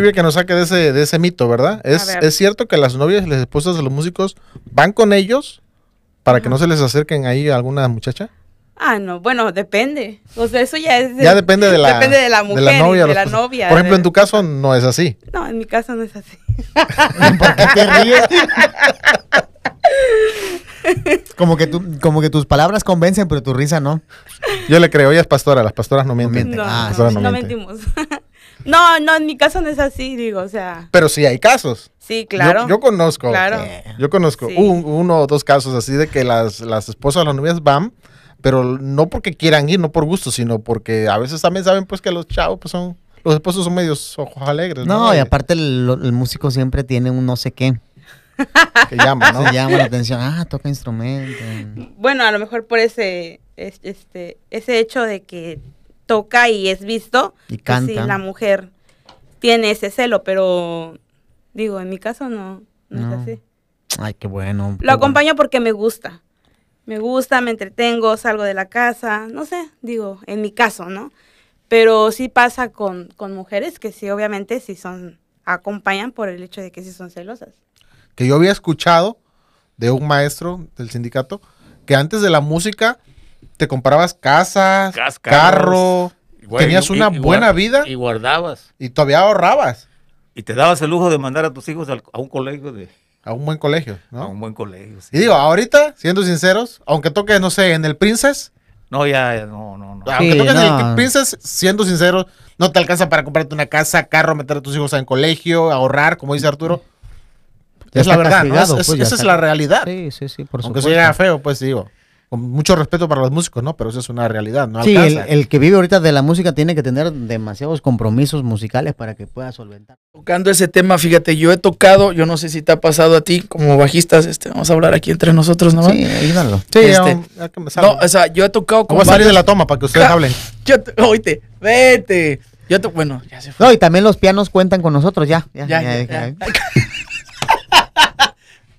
Lluvia, que nos saque de ese, de ese mito, ¿verdad? ¿Es, ver. ¿Es cierto que las novias y las esposas de los músicos van con ellos para que no se les acerquen ahí a alguna muchacha? Ah, no, bueno, depende. O sea, eso ya es. Ya depende de la, Depende de la mujer, de la novia. y de la los- novia. Por ejemplo, de- en tu caso no es así. No, en mi caso no es así. te ríes? Como que, tú, como que tus palabras convencen, pero tu risa no. Yo le creo, ella es pastora, las pastoras no mienten. No, Las no, mentimos. no, no, en mi caso no es así, digo, o sea. Pero sí hay casos. Sí, claro. Yo, yo conozco. Claro. Yo conozco Sí. un- uno o dos casos así de que las, las esposas, las novias van, pero no porque quieran ir, no por gusto, sino porque a veces también saben pues que los chavos pues son, los esposos son medios ojos alegres. No, No, y aparte el, el músico siempre tiene un no sé qué. Que llama, ¿no? Se llama la atención. Ah, toca instrumento. Bueno, a lo mejor por ese, es- este, ese hecho de que toca y es visto. Y pues sí, canta. la mujer tiene ese celo, pero digo, en mi caso no, no, No. es así. Ay, qué bueno. qué Lo acompaño porque me gusta. Me gusta, me entretengo, salgo de la casa, no sé, digo, en mi caso, ¿no? Pero sí pasa con, con mujeres que sí, obviamente, sí son, acompañan por el hecho de que sí son celosas. Que yo había escuchado de un maestro del sindicato que antes de la música te comprabas casas, carro, Güey, tenías y- una y buena guar- vida Y guardabas. y todavía ahorrabas. Y te dabas el lujo de mandar a tus hijos al- a un colegio de... A un buen colegio, ¿no? A un buen colegio, sí. Y digo, ahorita, siendo sinceros, aunque toques, no sé, en el Princess, No, ya, ya, no, no, no. aunque toques en el Princess, siendo sinceros, no te alcanza para comprarte una casa, carro, meter a tus hijos en colegio, ahorrar, como dice Arturo. Ya es la verdad, ¿no? Es- es- pues, ya esa es está. la realidad. Sí, sí, sí, por Aunque supuesto. sea feo, pues digo. Con mucho respeto para los músicos, ¿no? Pero eso es una realidad, ¿no? Sí, el, alcanza. el que vive ahorita de la música tiene que tener demasiados compromisos musicales para que pueda solventar. Tocando ese tema, fíjate, yo he tocado, yo no sé si te ha pasado a ti como bajistas, este, vamos a hablar aquí entre nosotros, ¿no? Sí, ayúdalo. Sí, Este, ya- ya que me salga. no, o sea, yo he tocado con Voy a salir de la toma para que ustedes Ja, hablen. Yo te- oíte, vete. Yo to- bueno, ya se fue. No, y también los pianos cuentan con nosotros, ya. Ya, Ya, ya, ya, ya.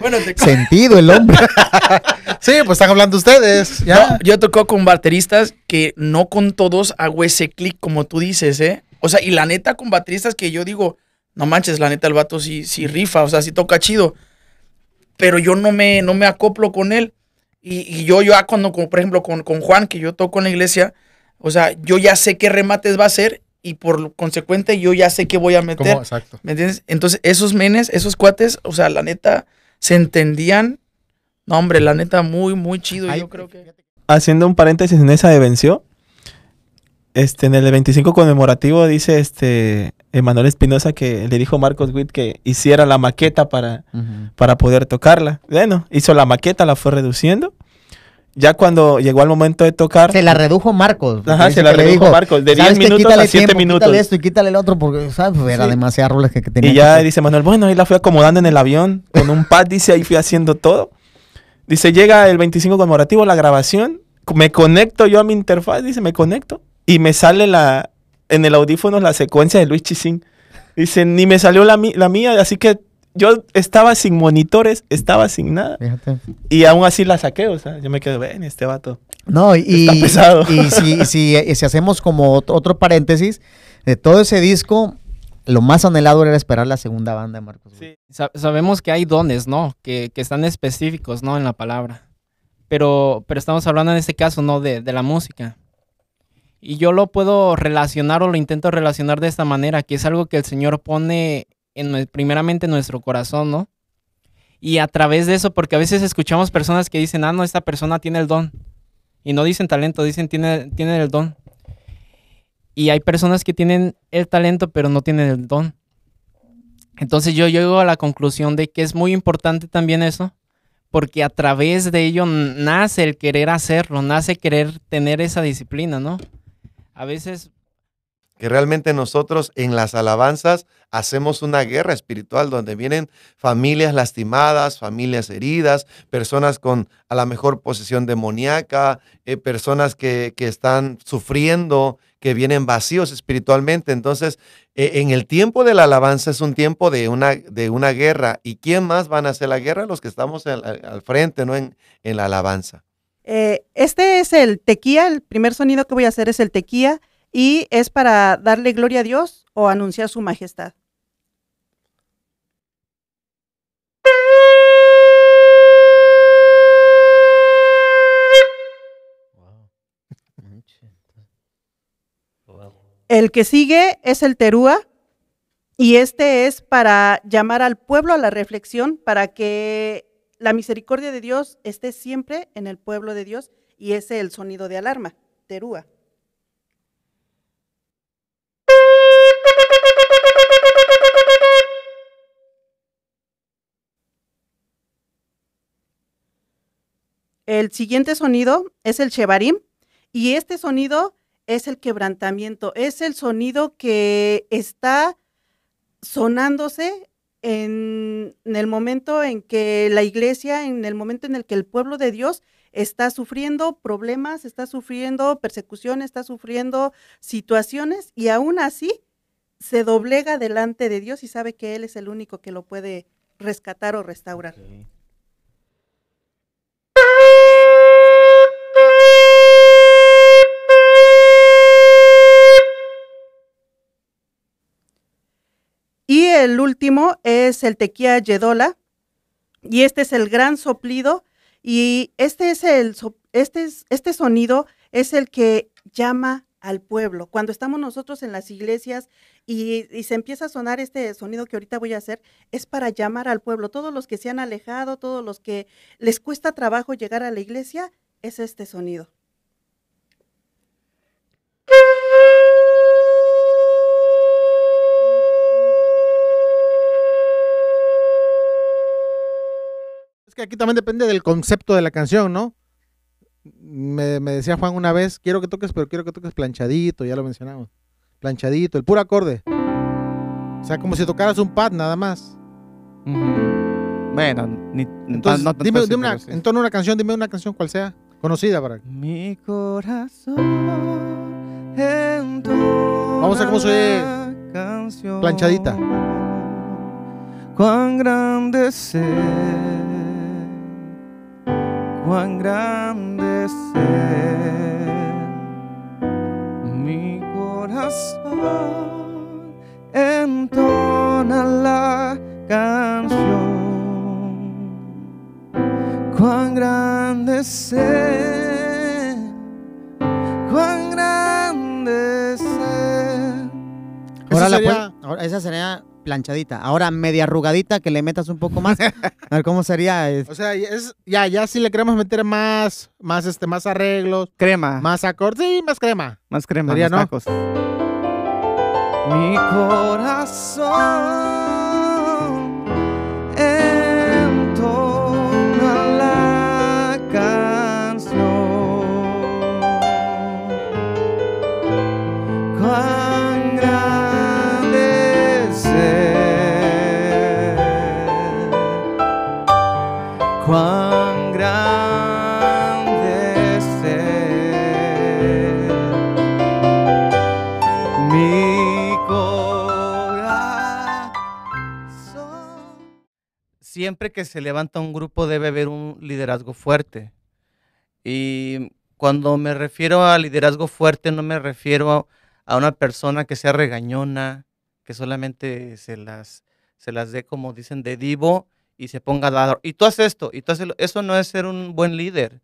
Bueno, te Sentido el hombre. sí, pues están hablando ustedes. No, yo he tocado con bateristas que no con todos hago ese clic como tú dices, ¿eh? O sea, y la neta con bateristas que yo digo, no manches, la neta el vato sí, sí rifa, o sea, sí toca chido. Pero yo no me, no me acoplo con él. Y, y yo, yo, ah, cuando, como por ejemplo, con, con Juan, que yo toco en la iglesia, o sea, yo ya sé qué remates va a hacer y por lo consecuente yo ya sé qué voy a meter. ¿Cómo? Exacto. ¿Me entiendes? Entonces, esos menes, esos cuates, o sea, la neta, se entendían. No, hombre, la neta, muy, muy chido. yo creo que. haciendo un paréntesis en esa de venció, este, en el 25 conmemorativo dice este Emanuel Espinosa que le dijo a Marcos Witt que hiciera la maqueta para, para poder tocarla. Bueno, hizo la maqueta, la fue reduciendo. Ya cuando llegó al momento de tocar... Se la redujo Marcos. Ajá, se la redujo dijo, Marcos, de "¿Sabes 10 qué? minutos Quítale a 7 tiempo, minutos. Quítale esto y quítale el otro porque, ¿sabes? Pues Era Sí. demasiadas rolas que, que tenía. Y ya dice Manuel, bueno, ahí la fui acomodando en el avión, con un pad, dice, ahí fui haciendo todo. Dice, llega el 25 conmemorativo, la grabación, me conecto yo a mi interfaz, dice, me conecto, y me sale la, en el audífono la secuencia de Luis Chisín. Dice, ni me salió la, la mía, así que yo estaba sin monitores, estaba sin nada. Fíjate. Y aún así la saqué, o sea, yo me quedé, ven, este vato. No, y, Está pesado. y si, si, eh, si hacemos como ot- otro paréntesis, de todo ese disco, lo más anhelado era esperar la segunda banda de Marcos. Sa- sabemos que hay dones, ¿no? Que, que están específicos, ¿no? En la palabra. Pero, pero estamos hablando en este caso, ¿no? De, de la música. Y yo lo puedo relacionar o lo intento relacionar de esta manera, que es algo que el Señor pone en, primeramente en nuestro corazón, ¿no? Y a través de eso, porque a veces escuchamos personas que dicen, ah, no, esta persona tiene el don. Y no dicen talento, dicen tiene, tiene el don. Y hay personas que tienen el talento, pero no tienen el don. Entonces yo llego a la conclusión de que es muy importante también eso, porque a través de ello nace el querer hacerlo, nace querer tener esa disciplina, ¿no? A veces que realmente nosotros en las alabanzas hacemos una guerra espiritual donde vienen familias lastimadas, familias heridas, personas con a la mejor posesión demoníaca, eh, personas que, que están sufriendo, que vienen vacíos espiritualmente. Entonces, eh, en el tiempo de la alabanza es un tiempo de una, de una guerra. ¿Y quién más van a hacer la guerra? Los que estamos al, frente, ¿no? En, en la alabanza. Eh, este es el tequía, el primer sonido que voy a hacer es el tequía y es para darle gloria a Dios o anunciar su majestad. El que sigue es el terúa y este es para llamar al pueblo a la reflexión, para que la misericordia de Dios esté siempre en el pueblo de Dios y ese es el sonido de alarma, terúa. El siguiente sonido es el shevarim y este sonido es el quebrantamiento, es el sonido que está sonándose en, en el momento en que la iglesia, en el momento en el que el pueblo de Dios está sufriendo problemas, está sufriendo persecución, está sufriendo situaciones y aún así se doblega delante de Dios y sabe que Él es el único que lo puede rescatar o restaurar. Y el último es el tequía yedola. Y este es el gran soplido. Y este es el este, es- este sonido es el que llama al pueblo. Cuando estamos nosotros en las iglesias y, y se empieza a sonar este sonido que ahorita voy a hacer, es para llamar al pueblo. Todos los que se han alejado, todos los que les cuesta trabajo llegar a la iglesia, es este sonido. Es que aquí también depende del concepto de la canción, ¿no? me, me decía Juan una vez, quiero que toques, pero quiero que toques planchadito, ya lo mencionamos. Planchadito, el puro acorde. O sea, como si tocaras un pad nada más. Bueno, ni, Entonces, no dime, una, sí. en tono de una canción, dime una canción cual sea, conocida para Mi corazón Vamos a ver cómo se oye planchadita. Cuán grande Él, cuán grande es. Mi corazón entona la canción. Cuán grande es cuán grande es. Ahora la sería- esa sería planchadita. Ahora media arrugadita que le metas un poco más. A ver cómo sería. O sea, es, ya, ya si le queremos meter más, más, este, más arreglos. Crema. Más acordes, sí, más crema. Más crema, Sería, más ¿no? tacos. Mi corazón Siempre que se levanta un grupo debe haber un liderazgo fuerte. Y cuando me refiero a liderazgo fuerte, no me refiero a una persona que sea regañona, que solamente se las, se las dé, como dicen, de divo y se ponga a dar. Y tú haces esto, y tú haces lo-". Eso no es ser un buen líder.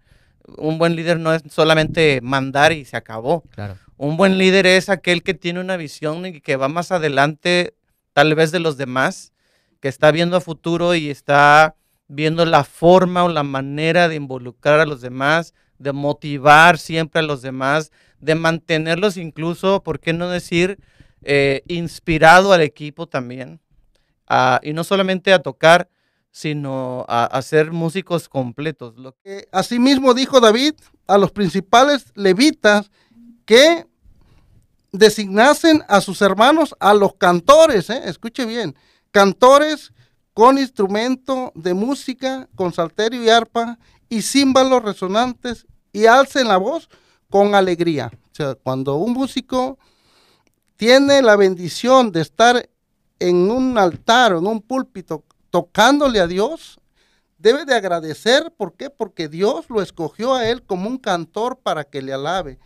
Un buen líder no es solamente mandar y se acabó. Claro. Un buen líder es aquel que tiene una visión y que va más adelante, tal vez de los demás, que está viendo a futuro y está viendo la forma o la manera de involucrar a los demás, de motivar siempre a los demás, de mantenerlos incluso, ¿por qué no decir, eh, inspirado al equipo también? Y no solamente a tocar, sino a, a ser músicos completos. Lo Eh, Asimismo dijo David a los principales levitas que designasen a sus hermanos a los cantores, ¿eh? escuche bien, cantores con instrumento de música, con salterio y arpa y címbalos resonantes y alcen la voz con alegría. O sea, cuando un músico tiene la bendición de estar en un altar o en un púlpito tocándole a Dios, debe de agradecer, ¿por qué? Porque Dios lo escogió a él como un cantor para que le alabe.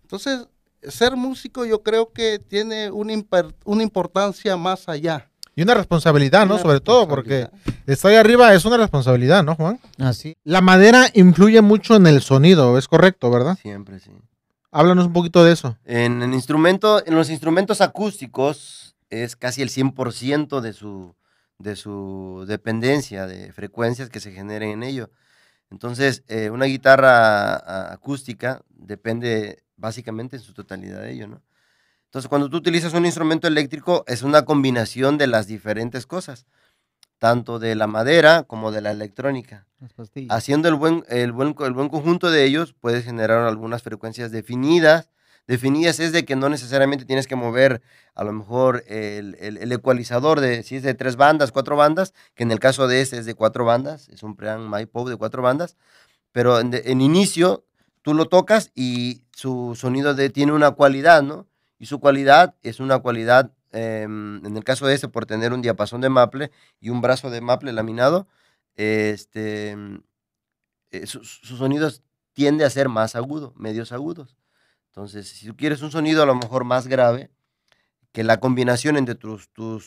Entonces, ser músico yo creo que tiene una, una importancia más allá. Y una responsabilidad, ¿no? Una Sobre todo, porque estar ahí arriba es una responsabilidad, ¿no, Juan? Así. La madera influye mucho en el sonido, es correcto, ¿verdad? Siempre, sí. Háblanos un poquito de eso. En, el instrumento, en los instrumentos acústicos es casi el 100% de su, de su dependencia de frecuencias que se generen en ello. Entonces, eh, una guitarra acústica depende básicamente en su totalidad de ello, ¿no? Entonces, cuando tú utilizas un instrumento eléctrico, es una combinación de las diferentes cosas, tanto de la madera como de la electrónica. Haciendo el buen, el, buen, el buen conjunto de ellos, puedes generar algunas frecuencias definidas. Definidas es de que no necesariamente tienes que mover a lo mejor el, el- el ecualizador de si es de tres bandas, cuatro bandas, que en el caso de este es de cuatro bandas, es un preamp MyPop de cuatro bandas, pero en, en inicio tú lo tocas y su sonido de, tiene una cualidad, ¿no? Y su cualidad es una cualidad, em, en el caso de este, por tener un diapasón de maple y un brazo de maple laminado, este, eh, su- sus sonidos tiende a ser más agudo, medios agudos. Entonces, si tú quieres un sonido a lo mejor más grave, que la combinación entre tus, tu,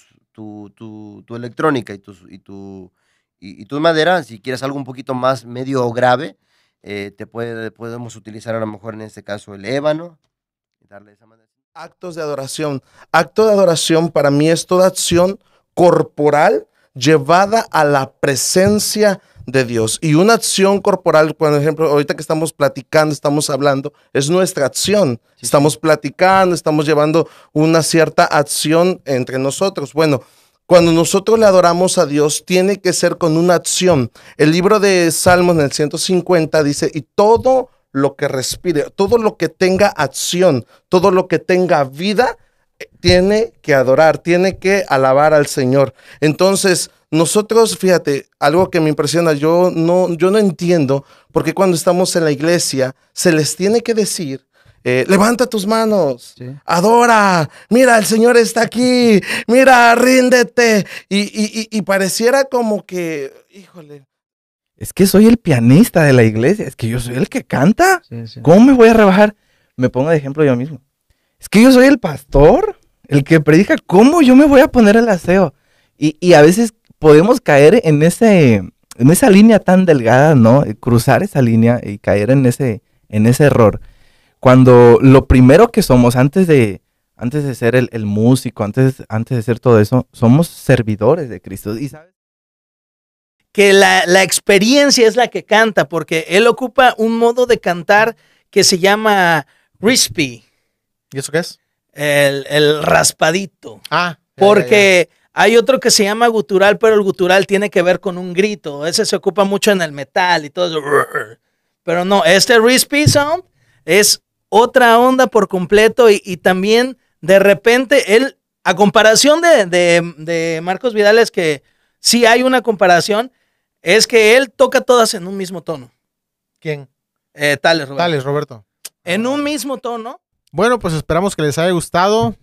tu- tu electrónica y, tus, y, tu, y, y tu madera, si quieres algo un poquito más medio grave, eh, te puede, podemos utilizar a lo mejor en este caso el ébano. darle esa manera. Actos de adoración. Acto de adoración para mí es toda acción corporal llevada a la presencia de Dios. Y una acción corporal, por ejemplo, ahorita que estamos platicando, estamos hablando, es nuestra acción. Estamos platicando, estamos llevando una cierta acción entre nosotros. Bueno, cuando nosotros le adoramos a Dios, tiene que ser con una acción. El libro de Salmos en el 150 dice, y todo lo que respire, todo lo que tenga acción, todo lo que tenga vida, eh, tiene que adorar, tiene que alabar al Señor. Entonces, nosotros, fíjate, algo que me impresiona, yo no, yo no entiendo por qué cuando estamos en la iglesia se les tiene que decir eh, levanta tus manos, adora, mira, el Señor está aquí, mira, ríndete. Y, pareciera como que, híjole. Es que soy el pianista de la iglesia, es que yo soy el que canta. ¿Cómo me voy a rebajar? Me pongo de ejemplo yo mismo. Es que yo soy el pastor, el que predica, ¿cómo yo me voy a poner el aseo? Y, a veces podemos caer en, ese, en esa línea tan delgada, ¿no? Cruzar esa línea y caer en ese, en ese error cuando lo primero que somos antes de, antes de ser el, músico, antes, antes de ser todo eso, somos servidores de Cristo. Y sabes que la, experiencia es la que canta, porque él ocupa un modo de cantar que se llama crispy. ¿Y eso qué es? El, raspadito. Ah. porque hay otro que se llama gutural, pero el gutural tiene que ver con un grito. Ese se ocupa mucho en el metal y todo eso. Pero no, este crispy sound es otra onda por completo y, también de repente él, a comparación de, Marcos Vidal, es que sí hay una comparación, es que él toca todas en un mismo tono. ¿Quién? Eh, Tales, Roberto. Tales, Roberto. En un mismo tono. Bueno, pues esperamos que les haya gustado.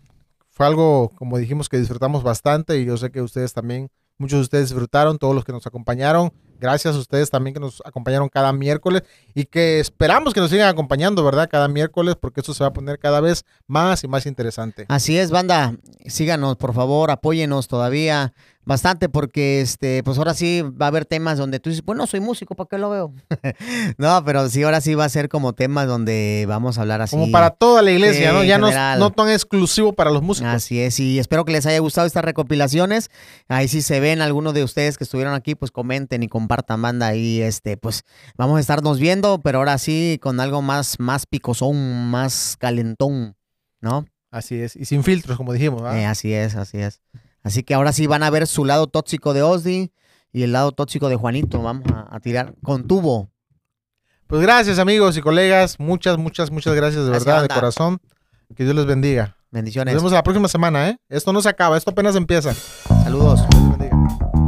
Fue algo, como dijimos, que disfrutamos bastante y yo sé que ustedes también, muchos de ustedes disfrutaron, todos los que nos acompañaron. Gracias a ustedes también que nos acompañaron cada miércoles y que esperamos que nos sigan acompañando, ¿verdad? Cada miércoles porque esto se va a poner cada vez más y más interesante. Así es, banda. Síganos, por favor, apóyenos todavía bastante porque este pues ahora sí va a haber temas donde tú dices, bueno, soy músico, ¿para qué lo veo? no, pero sí ahora sí va a ser como temas donde vamos a hablar así. Como para toda la iglesia, ¿no? Ya no, no, tan exclusivo para los músicos. Así es, y espero que les haya gustado estas recopilaciones. Ahí si se ven algunos de ustedes que estuvieron aquí, pues comenten y compartan banda y este pues vamos a estarnos viendo, pero ahora sí con algo más más picosón, más calentón, ¿no? Así es, y sin filtros, como dijimos. Eh, así es, así es. Así que ahora sí van a ver su lado tóxico de Ozzy y el lado tóxico de Juanito. Vamos a, tirar con tubo. Pues gracias amigos y colegas. Muchas, muchas, muchas gracias de verdad, de corazón. Que Dios les bendiga. Bendiciones. Nos vemos la próxima semana, ¿eh? Esto no se acaba, esto apenas empieza. Saludos. Dios les bendiga.